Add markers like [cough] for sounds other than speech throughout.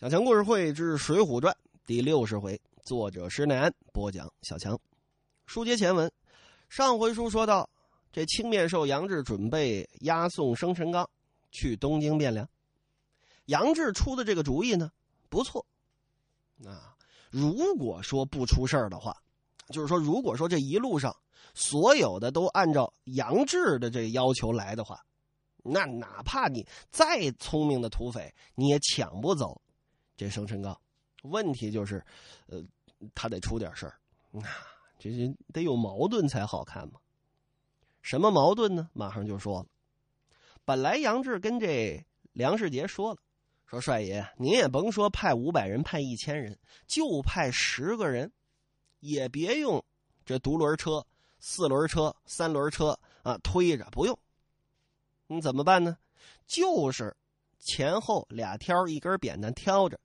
小强故事会之《水浒传》第六十回，作者施耐庵播讲。小强，书接前文，上回书说到，这青面兽杨志准备押送生辰纲去东京汴梁。杨志出的这个主意呢，不错。啊，如果说不出事儿的话，就是说，如果说这一路上所有的都按照杨志的这要求来的话，那哪怕你再聪明的土匪，你也抢不走。这生辰纲，问题就是，呃，他得出点事儿，这这得有矛盾才好看嘛。什么矛盾呢？马上就说了。本来杨志跟这梁世杰说了，说帅爷，您也甭说派五百人，派一千人，就派十个人，也别用这独轮车、四轮车、三轮车啊推着，不用。你怎么办呢？就是前后俩挑，一根扁担挑着。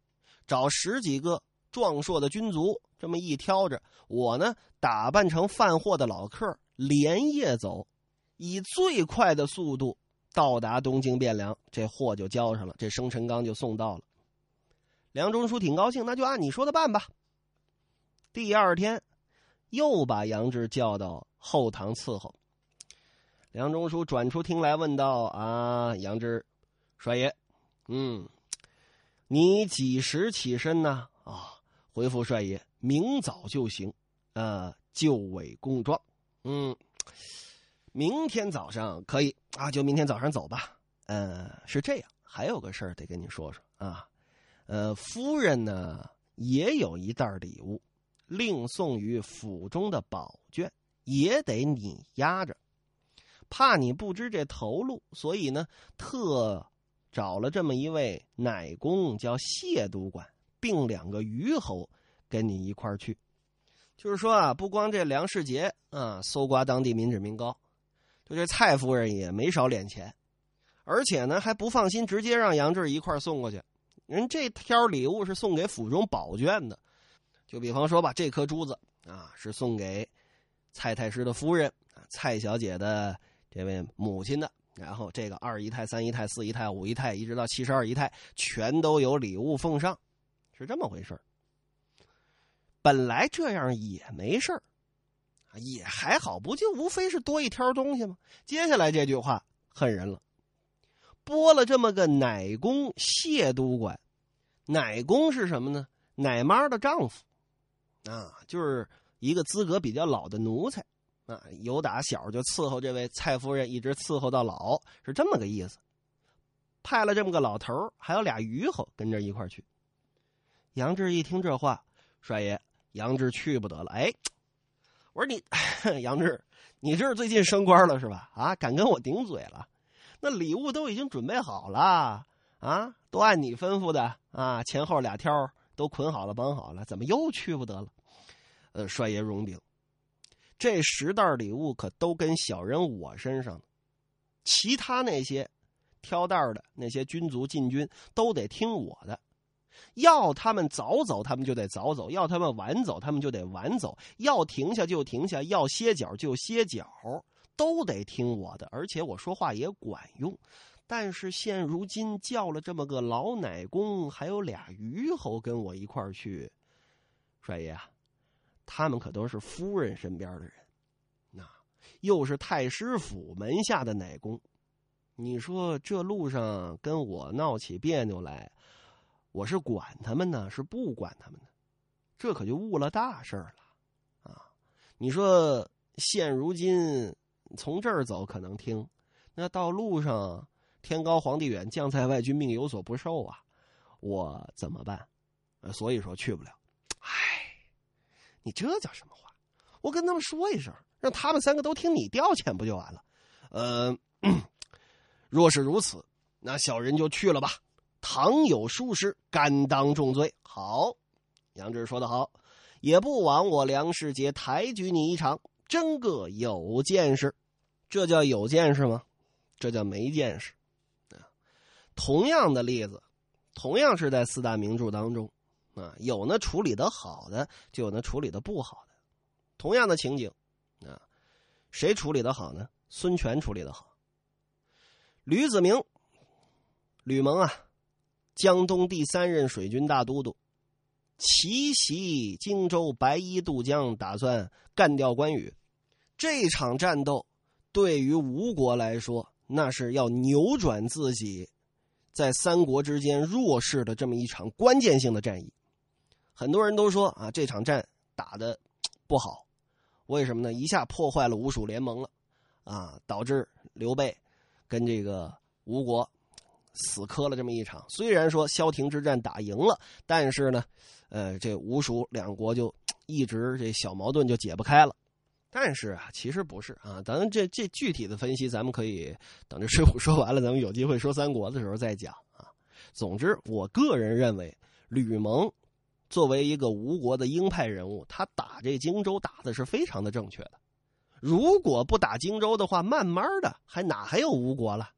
找十几个壮硕的军卒，这么一挑着，我呢打扮成贩货的老客，连夜走，以最快的速度到达东京汴梁，这货就交上了，这生辰纲就送到了。梁中书挺高兴，那就按你说的办吧。第二天，又把杨志叫到后堂伺候。梁中书转出厅来问道：“啊，杨志，帅爷，嗯。”你几时起身呢？啊，回复帅爷，明早就行。呃，就尾供状。嗯，明天早上可以啊，就明天早上走吧。呃，是这样，还有个事儿得跟你说说啊。呃，夫人呢也有一袋礼物，另送于府中的宝卷，也得你压着。怕你不知这头路，所以呢，特。找了这么一位奶工，叫谢督管，并两个虞侯跟你一块儿去。就是说啊，不光这梁世杰啊搜刮当地民脂民膏，就这蔡夫人也没少敛钱，而且呢还不放心直接让杨志一块送过去。人这挑礼物是送给府中宝卷的，就比方说吧，这颗珠子啊是送给蔡太师的夫人啊蔡小姐的这位母亲的。然后这个二姨太、三姨太、四姨太、五姨太，一直到七十二姨太，全都有礼物奉上，是这么回事本来这样也没事也还好，不就无非是多一挑东西吗？接下来这句话恨人了，拨了这么个奶公谢督管，奶公是什么呢？奶妈的丈夫，啊，就是一个资格比较老的奴才。啊，由打小就伺候这位蔡夫人，一直伺候到老，是这么个意思。派了这么个老头还有俩虞侯跟着一块去。杨志一听这话，帅爷，杨志去不得了。哎，我说你，[laughs] 杨志，你这是最近升官了是吧？啊，敢跟我顶嘴了？那礼物都已经准备好了啊，都按你吩咐的啊，前后俩挑都捆好了，绑好了，怎么又去不得了？呃，帅爷容禀。这十袋礼物可都跟小人我身上其他那些挑担的那些军卒禁军都得听我的，要他们早走，他们就得早走；要他们晚走，他们就得晚走；要停下就停下，要歇脚就歇脚，都得听我的。而且我说话也管用。但是现如今叫了这么个老奶公，还有俩虞侯跟我一块儿去，帅爷啊。他们可都是夫人身边的人，那又是太师府门下的奶工，你说这路上跟我闹起别扭来，我是管他们呢，是不管他们呢？这可就误了大事了啊！你说现如今从这儿走可能听，那到路上天高皇帝远，将在外，君命有所不受啊！我怎么办？所以说去不了。你这叫什么话？我跟他们说一声，让他们三个都听你调遣不就完了？呃，若是如此，那小人就去了吧。倘有疏失，甘当重罪。好，杨志说的好，也不枉我梁世杰抬举你一场，真个有见识。这叫有见识吗？这叫没见识。同样的例子，同样是在四大名著当中。啊，有那处理的好的，就有那处理的不好的。同样的情景，啊，谁处理的好呢？孙权处理的好。吕子明、吕蒙啊，江东第三任水军大都督，奇袭荆州白衣渡江，打算干掉关羽。这场战斗对于吴国来说，那是要扭转自己在三国之间弱势的这么一场关键性的战役。很多人都说啊，这场战打的 [tsk] 不好，为什么呢？一下破坏了吴蜀联盟了，啊，导致刘备跟这个吴国死磕了这么一场。虽然说萧亭之战打赢了，但是呢，呃，这吴蜀两国就 [tsk] 一直这小矛盾就解不开了。但是啊，其实不是啊，咱这这具体的分析，咱们可以等这《水浒》说完了，咱们有机会说三国的时候再讲啊。总之，我个人认为，吕蒙作为一个吴国的鹰派人物，他打这荆州打的是非常的正确的。如果不打荆州的话，慢慢的还哪还有吴国了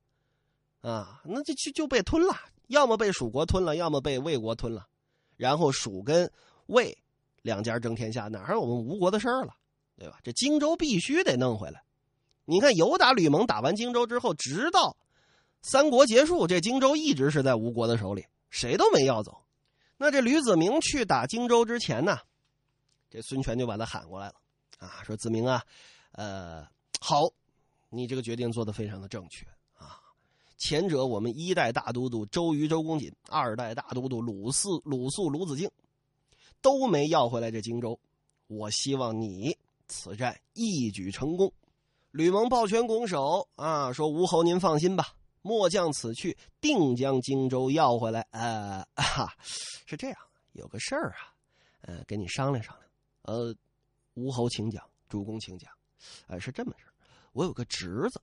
啊？那就就就被吞了，要么被蜀国吞了，要么被魏国吞了，然后蜀跟魏两家争天下，哪还有我们吴国的事儿了？对吧？这荆州必须得弄回来。你看，由打吕蒙打完荆州之后，直到三国结束，这荆州一直是在吴国的手里，谁都没要走。那这吕子明去打荆州之前呢，这孙权就把他喊过来了，啊，说子明啊，呃，好，你这个决定做的非常的正确啊。前者我们一代大都督周瑜、周公瑾，二代大都督鲁肃、鲁肃、鲁子敬，都没要回来这荆州。我希望你。此战一举成功，吕蒙抱拳拱手啊，说：“吴侯您放心吧，末将此去定将荆州要回来。”呃，哈，[laughs] 是这样，有个事儿啊，呃，跟你商量商量。呃，吴侯请讲，主公请讲。呃，是这么事我有个侄子，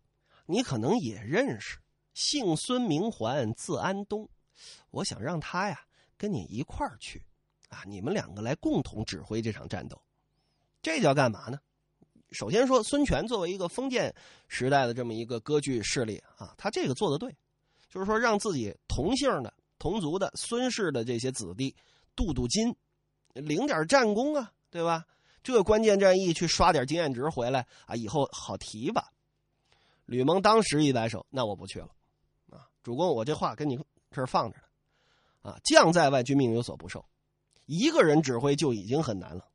你可能也认识，姓孙名桓，字安东。我想让他呀跟你一块儿去，啊，你们两个来共同指挥这场战斗。这叫干嘛呢？首先说，孙权作为一个封建时代的这么一个割据势力啊，他这个做的对，就是说让自己同姓的、同族的孙氏的这些子弟镀镀金，领点战功啊，对吧？这关键战役去刷点经验值回来啊，以后好提吧。吕蒙当时一摆手，那我不去了，啊，主公，我这话跟你这儿放着呢，啊，将在外，君命有所不受，一个人指挥就已经很难了。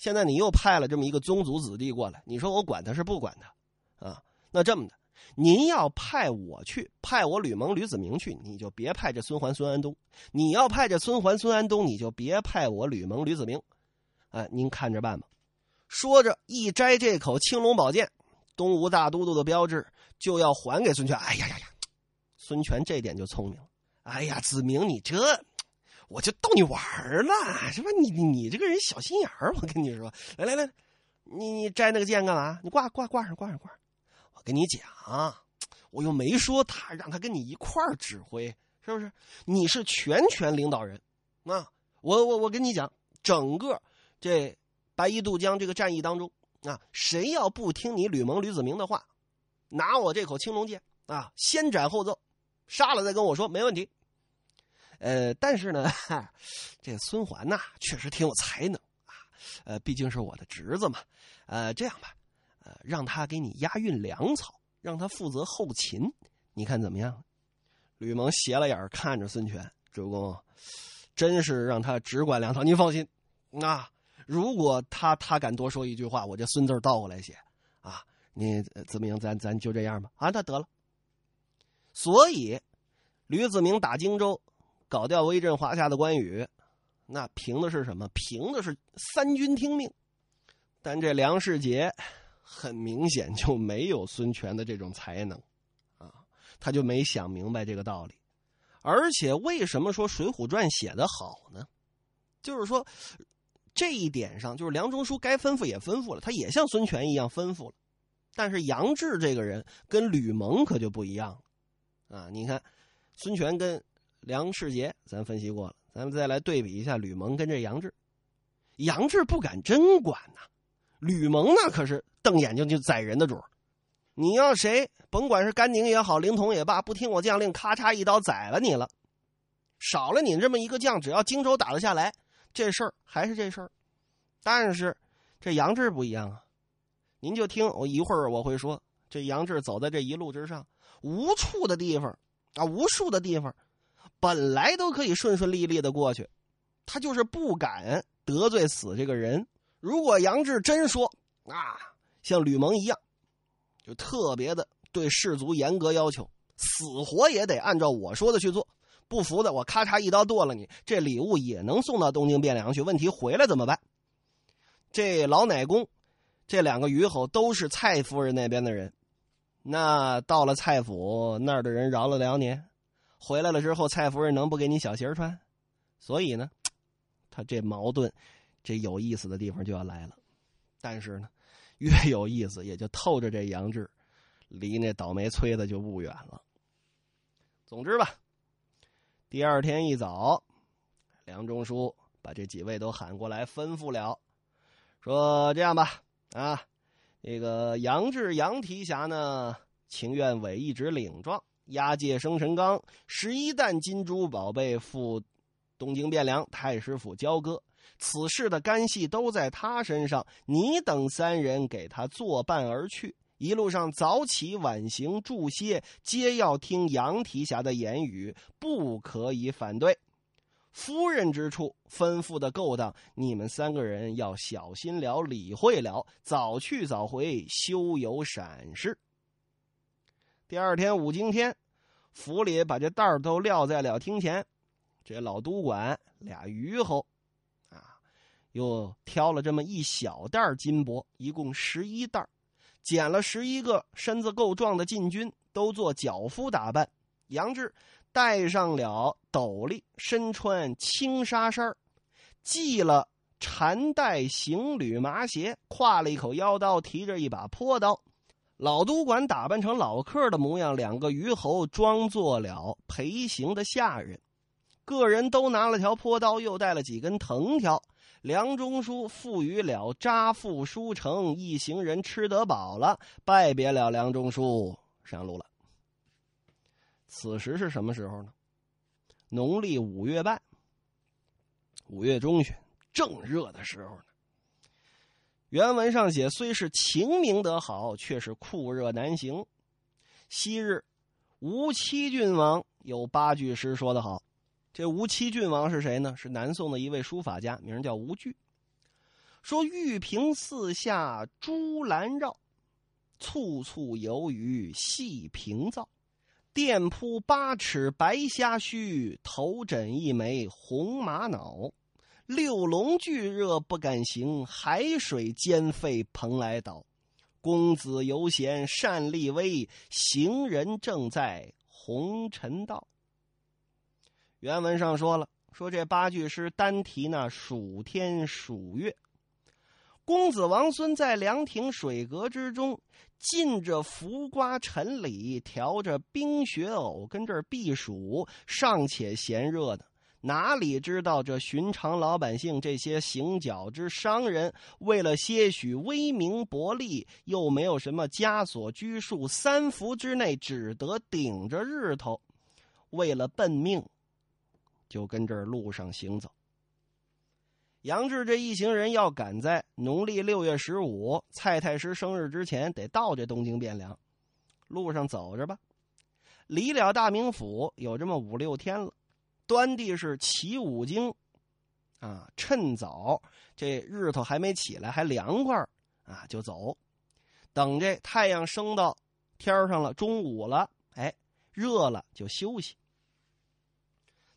现在你又派了这么一个宗族子弟过来，你说我管他是不管他，啊？那这么的，您要派我去，派我吕蒙、吕子明去，你就别派这孙桓、孙安东；你要派这孙桓、孙安东，你就别派我吕蒙、吕子明。哎，您看着办吧。说着，一摘这口青龙宝剑，东吴大都督的标志就要还给孙权。哎呀呀呀！孙权这点就聪明了。哎呀，子明，你这。我就逗你玩了，是吧？你你这个人小心眼儿，我跟你说，来来来，你你摘那个剑干嘛？你挂挂挂上挂上挂上。我跟你讲，我又没说他让他跟你一块儿指挥，是不是？你是全权领导人，啊！我我我跟你讲，整个这白衣渡江这个战役当中啊，谁要不听你吕蒙吕子明的话，拿我这口青龙剑啊，先斩后奏，杀了再跟我说，没问题。呃，但是呢，这孙桓呐，确实挺有才能啊。呃，毕竟是我的侄子嘛。呃，这样吧，呃，让他给你押运粮草，让他负责后勤，你看怎么样？吕蒙斜了眼看着孙权，主公，真是让他只管粮草。您放心，啊，如果他他敢多说一句话，我这孙字倒过来写啊。你子明，咱咱就这样吧。啊，那得了。所以，吕子明打荆州。搞掉威震华夏的关羽，那凭的是什么？凭的是三军听命。但这梁世杰很明显就没有孙权的这种才能啊，他就没想明白这个道理。而且，为什么说《水浒传》写的好呢？就是说，这一点上，就是梁中书该吩咐也吩咐了，他也像孙权一样吩咐了。但是杨志这个人跟吕蒙可就不一样了啊！你看，孙权跟。梁世杰，咱分析过了，咱们再来对比一下吕蒙跟这杨志。杨志不敢真管呐，吕蒙那可是瞪眼睛就宰人的主你要谁，甭管是甘宁也好，凌统也罢，不听我将令，咔嚓一刀宰了你了。少了你这么一个将，只要荆州打得下来，这事儿还是这事儿。但是这杨志不一样啊，您就听我一会儿我会说，这杨志走在这一路之上，无处的地方啊，无数的地方。本来都可以顺顺利利的过去，他就是不敢得罪死这个人。如果杨志真说啊，像吕蒙一样，就特别的对士卒严格要求，死活也得按照我说的去做。不服的，我咔嚓一刀剁了你。这礼物也能送到东京汴梁去，问题回来怎么办？这老奶公，这两个虞侯都是蔡夫人那边的人。那到了蔡府那儿的人饶了辽年，回来了之后，蔡夫人能不给你小鞋穿？所以呢，他这矛盾，这有意思的地方就要来了。但是呢，越有意思，也就透着这杨志，离那倒霉催的就不远了。总之吧。第二天一早，梁中书把这几位都喊过来，吩咐了，说：“这样吧，啊，那个杨志、杨提辖呢，情愿委一纸领状，押解生辰纲十一担金珠宝贝赴东京汴梁太师府交割，此事的干系都在他身上，你等三人给他作伴而去。”一路上早起晚行住歇，皆要听杨提辖的言语，不可以反对。夫人之处吩咐的够当，你们三个人要小心了，理会了，早去早回，休有闪失。第二天五更天，府里把这袋儿都撂在了厅前，这老督管俩虞侯，啊，又挑了这么一小袋金箔，一共十一袋捡了十一个身子够壮的禁军，都做脚夫打扮。杨志戴上了斗笠，身穿青纱衫系了缠带行旅麻鞋，挎了一口腰刀，提着一把坡刀。老督管打扮成老客的模样，两个虞侯装作了陪行的下人，个人都拿了条坡刀，又带了几根藤条。梁中书赋予了扎富书城一行人吃得饱了，拜别了梁中书，上路了。此时是什么时候呢？农历五月半，五月中旬，正热的时候呢。原文上写：“虽是晴明得好，却是酷热难行。”昔日吴七郡王有八句诗说得好。这吴七郡王是谁呢？是南宋的一位书法家，名叫吴巨。说玉屏四下朱兰绕，簇簇游鱼细平灶。店铺八尺白虾须，头枕一枚红玛瑙。六龙巨热不敢行，海水煎沸蓬莱岛。公子游闲善立威，行人正在红尘道。原文上说了，说这八句诗单提那暑天暑月，公子王孙在凉亭水阁之中，浸着浮瓜陈李，调着冰雪藕，跟这儿避暑，尚且嫌热呢。哪里知道这寻常老百姓，这些行脚之商人，为了些许威名薄利，又没有什么枷锁拘束，三伏之内只得顶着日头，为了奔命。就跟这儿路上行走。杨志这一行人要赶在农历六月十五蔡太师生日之前，得到这东京汴梁。路上走着吧，离了大名府有这么五六天了。端地是起五经，啊，趁早，这日头还没起来，还凉快啊，就走。等这太阳升到天上了，中午了，哎，热了就休息。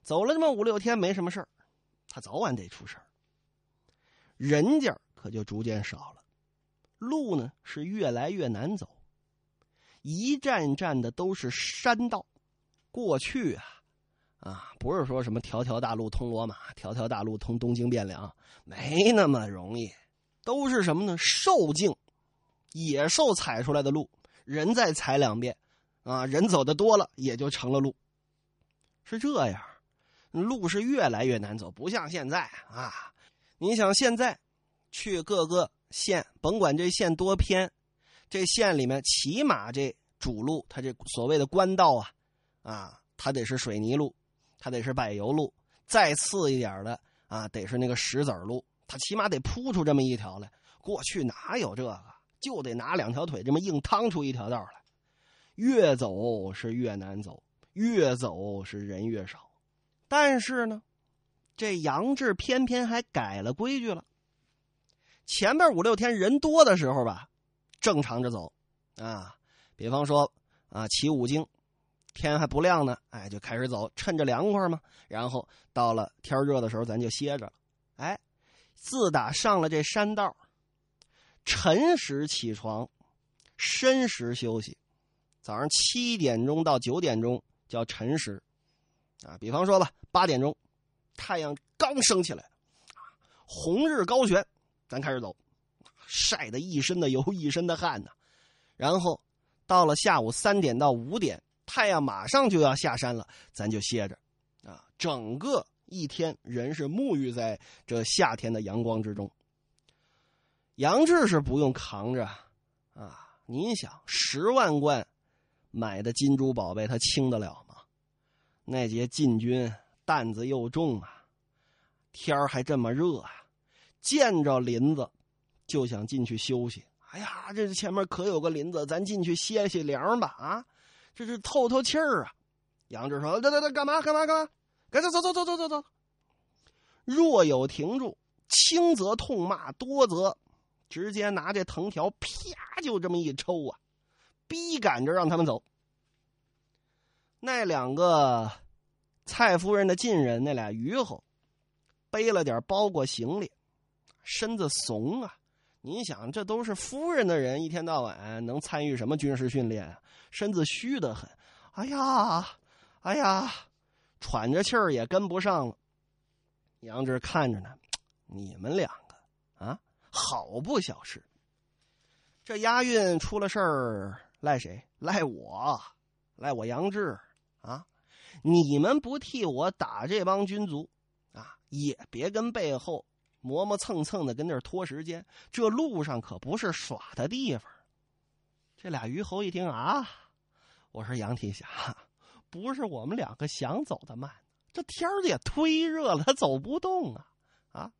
走了这么五六天没什么事他早晚得出事人家可就逐渐少了，路呢是越来越难走，一站站的都是山道。过去啊，啊不是说什么条条大路通罗马，条条大路通东京汴梁，没那么容易，都是什么呢？兽径，野兽踩出来的路，人再踩两遍，啊，人走的多了也就成了路，是这样。路是越来越难走，不像现在啊！你想现在去各个县，甭管这县多偏，这县里面起码这主路，它这所谓的官道啊，啊，它得是水泥路，它得是柏油路，再次一点的啊，得是那个石子路，它起码得铺出这么一条来。过去哪有这个？就得拿两条腿这么硬趟出一条道来。越走是越难走，越走是人越少。但是呢，这杨志偏偏还改了规矩了。前面五六天人多的时候吧，正常着走，啊，比方说啊，起五经，天还不亮呢，哎，就开始走，趁着凉快嘛。然后到了天热的时候，咱就歇着了。哎，自打上了这山道，晨时起床，申时休息，早上七点钟到九点钟叫晨时，啊，比方说吧，八点钟，太阳刚升起来，红日高悬。咱开始走，晒得一身的油，一身的汗呢。然后到了下午三点到五点，太阳马上就要下山了，咱就歇着啊。整个一天，人是沐浴在这夏天的阳光之中。杨志是不用扛着啊，您想，十万贯买的金珠宝贝，他轻得了吗？那节禁军担子又重啊，天儿还这么热啊。见着林子，就想进去休息。哎呀，这前面可有个林子，咱进去歇歇凉吧！啊，这是透透气儿啊。杨志说：“得得得，干嘛干嘛干嘛？赶紧走走走走走走。”若有停住，轻则痛骂，多则直接拿这藤条啪就这么一抽啊，逼赶着让他们走。那两个蔡夫人的近人，那俩虞候，背了点包裹行李。身子怂啊！您想，这都是夫人的人，一天到晚能参与什么军事训练啊？身子虚的很。哎呀，哎呀，喘着气儿也跟不上了。杨志看着呢，你们两个啊，好不小事。这押运出了事儿，赖谁？赖我，赖我杨志啊！你们不替我打这帮军卒啊，也别跟背后。磨磨蹭蹭的跟那儿拖时间，这路上可不是耍的地方。这俩虞侯一听啊，我说杨铁侠，不是我们两个想走的慢，这天儿也忒热了，他走不动啊啊！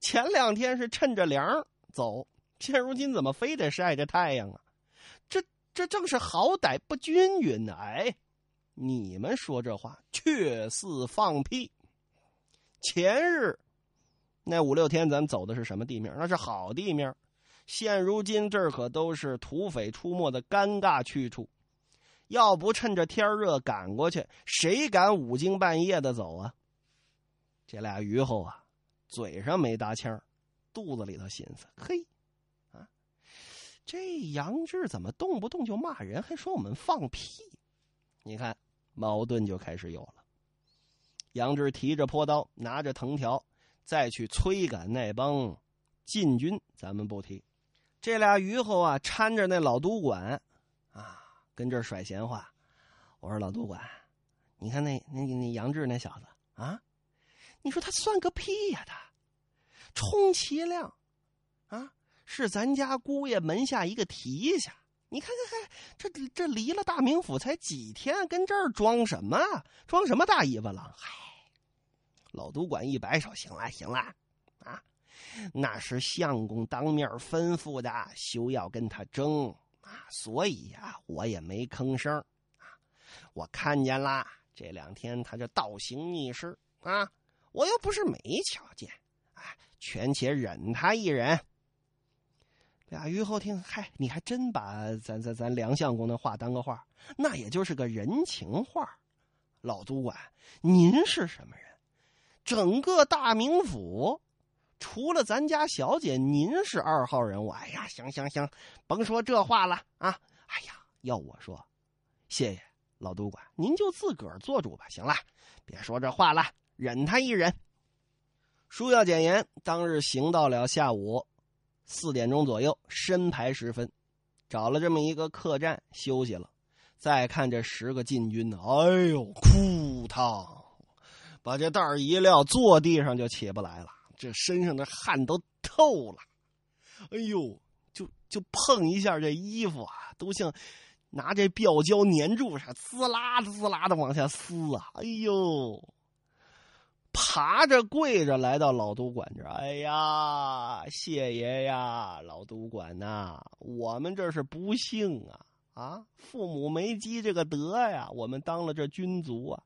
前两天是趁着凉走，现如今怎么非得晒着太阳啊？这这正是好歹不均匀呢！哎，你们说这话却似放屁。前日。那五六天咱走的是什么地面？那是好地面。现如今这可都是土匪出没的尴尬去处。要不趁着天热赶过去，谁敢五更半夜的走啊？这俩虞候啊，嘴上没搭腔，肚子里头寻思：嘿，啊，这杨志怎么动不动就骂人，还说我们放屁？你看，矛盾就开始有了。杨志提着坡刀，拿着藤条。再去催赶那帮禁军，咱们不提。这俩虞候啊，搀着那老督管，跟这儿甩闲话。我说老督管，你看那那那杨志那小子啊，你说他算个屁呀他！充其量，啊，是咱家姑爷门下一个提辖。你看看看，这这离了大名府才几天，跟这儿装什么？装什么大尾巴狼？嗨！老督管一摆手，行了行了，啊，那是相公当面吩咐的，休要跟他争啊！所以呀，我也没吭声啊。我看见啦，这两天他就倒行逆施啊，我又不是没瞧见，哎，权且忍他一忍。俩虞后听，嗨，你还真把咱咱咱梁相公的话当个话，那也就是个人情话。老督管，您是什么人？整个大名府，除了咱家小姐，您是二号人物。哎呀，行行行，甭说这话了啊！哎呀，要我说，谢谢老督管，您就自个儿做主吧。行了，别说这话了，忍他一忍。书要简言，当日行到了下午四点钟左右，申牌时分，找了这么一个客栈休息了。再看这十个禁军呢，哎呦，哭他。把这袋儿一撂，坐地上就起不来了，这身上的汗都透了。哎呦，就就碰一下这衣服啊，都像拿这吊胶粘住似的，滋啦滋啦的往下撕啊！哎呦，爬着跪着来到老都管这，哎呀，谢爷呀，老都管呐，我们这是不幸啊啊，父母没积这个德呀，我们当了这军卒啊。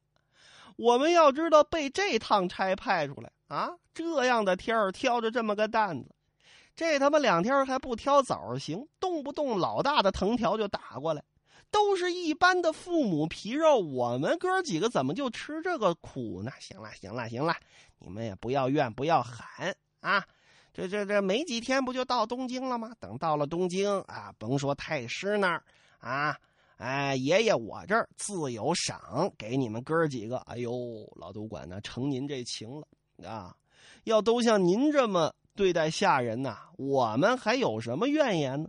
我们要知道被这趟差派出来啊，这样的天儿挑着这么个担子，这他妈两天还不挑枣行，动不动老大的藤条就打过来。都是一般的父母皮肉，我们哥几个怎么就吃这个苦呢？行了，行了，行了，你们也不要怨，不要喊啊！这这这没几天不就到东京了吗？等到了东京啊，甭说太师那儿啊，哎，爷爷我这儿自有赏给你们哥几个。哎呦，老督管呢，成您这情了啊！要都像您这么对待下人呐，我们还有什么怨言呢？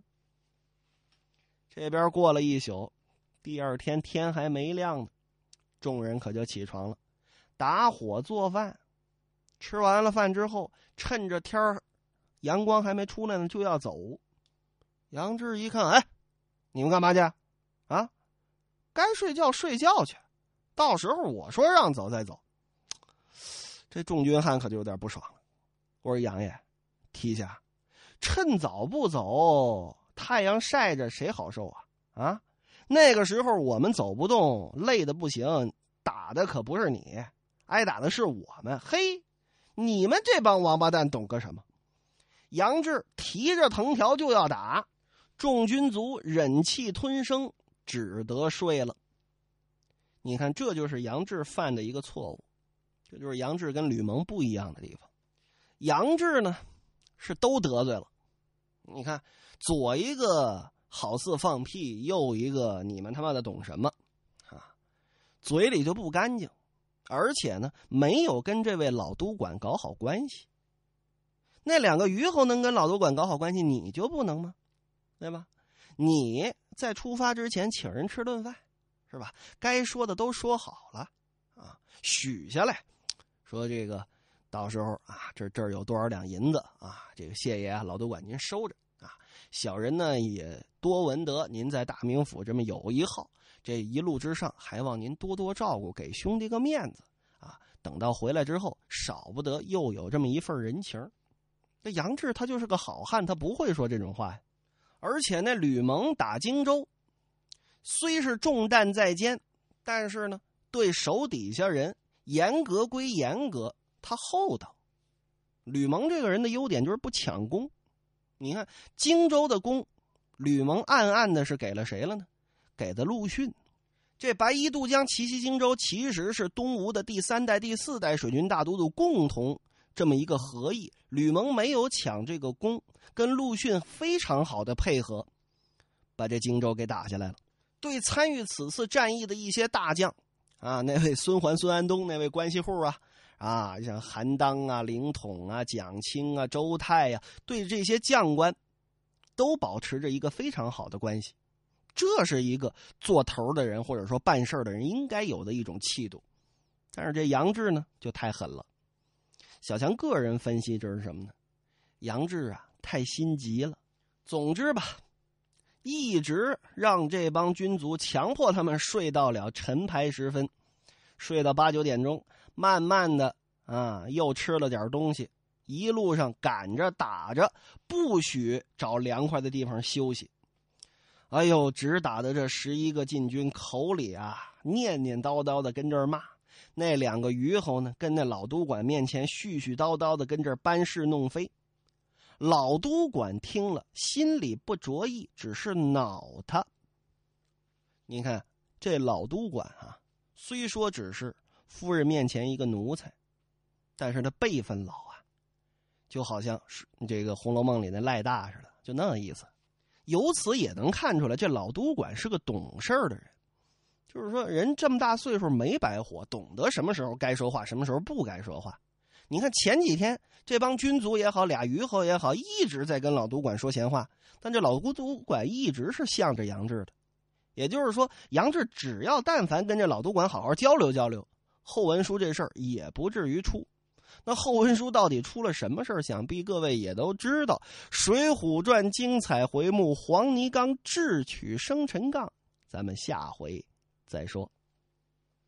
这边过了一宿。第二天天还没亮呢，众人可就起床了，打火做饭。吃完了饭之后，趁着天儿阳光还没出来呢，就要走。杨志一看，哎，你们干嘛去？啊，该睡觉睡觉去，到时候我说让走再走。这众军汉可就有点不爽了。我说杨爷，提下，趁早不走，太阳晒着谁好受啊？啊？那个时候我们走不动，累的不行，打的可不是你，挨打的是我们。嘿，你们这帮王八蛋懂个什么？杨志提着藤条就要打，众军卒忍气吞声，只得睡了。你看，这就是杨志犯的一个错误，这就是杨志跟吕蒙不一样的地方。杨志呢，是都得罪了。你看，左一个。好似放屁，右一个你们他妈的懂什么？啊，嘴里就不干净，而且呢，没有跟这位老督管搞好关系。那两个虞侯能跟老督管搞好关系，你就不能吗？对吧？你在出发之前请人吃顿饭，是吧？该说的都说好了啊，许下来，说这个到时候啊，这这儿有多少两银子啊？这个谢爷啊，老都管您收着啊。小人呢也多闻得您在大名府这么有一号，这一路之上还望您多多照顾，给兄弟个面子啊！等到回来之后，少不得又有这么一份人情。这杨志他就是个好汉，他不会说这种话呀。而且那吕蒙打荆州，虽是重担在肩，但是呢，对手底下人严格归严格，他厚道。吕蒙这个人的优点就是不抢功。你看荆州的功，吕蒙暗暗的是给了谁了呢？给的陆逊。这白衣渡江奇袭荆州，其实是东吴的第三代、第四代水军大都督共同这么一个合议。吕蒙没有抢这个功，跟陆逊非常好的配合，把这荆州给打下来了。对参与此次战役的一些大将，啊，那位孙桓、孙安东那位关系户啊。啊，像韩当啊、凌统啊、蒋钦啊、周泰呀，对这些将官，都保持着一个非常好的关系。这是一个做头的人或者说办事的人应该有的一种气度。但是这杨志呢，就太狠了。小强个人分析，这是什么呢？杨志啊，太心急了。总之吧，一直让这帮军卒强迫他们睡到了晨牌时分，睡到八九点钟。慢慢的啊，又吃了点东西，一路上赶着打着，不许找凉快的地方休息。哎呦，直打的这十一个禁军口里啊念念叨叨的跟这儿骂，那两个虞侯呢跟那老督管面前絮絮叨叨的跟这儿搬是弄非。老都管听了心里不着意，只是恼他。你看这老都管啊，虽说只是。夫人面前一个奴才，但是他辈分老啊，就好像是这个《红楼梦》里那赖大似的，就那个意思。由此也能看出来，这老都管是个懂事的人，就是说人这么大岁数没白活，懂得什么时候该说话，什么时候不该说话。你看前几天这帮军卒也好，俩虞侯也好，一直在跟老督管说闲话，但这老督管一直是向着杨志的，也就是说，杨志只要但凡跟这老督管好好交流交流。后文书这事儿也不至于出，那后文书到底出了什么事儿？想必各位也都知道，《水浒传》精彩回目：黄泥冈智取生辰纲。咱们下回再说。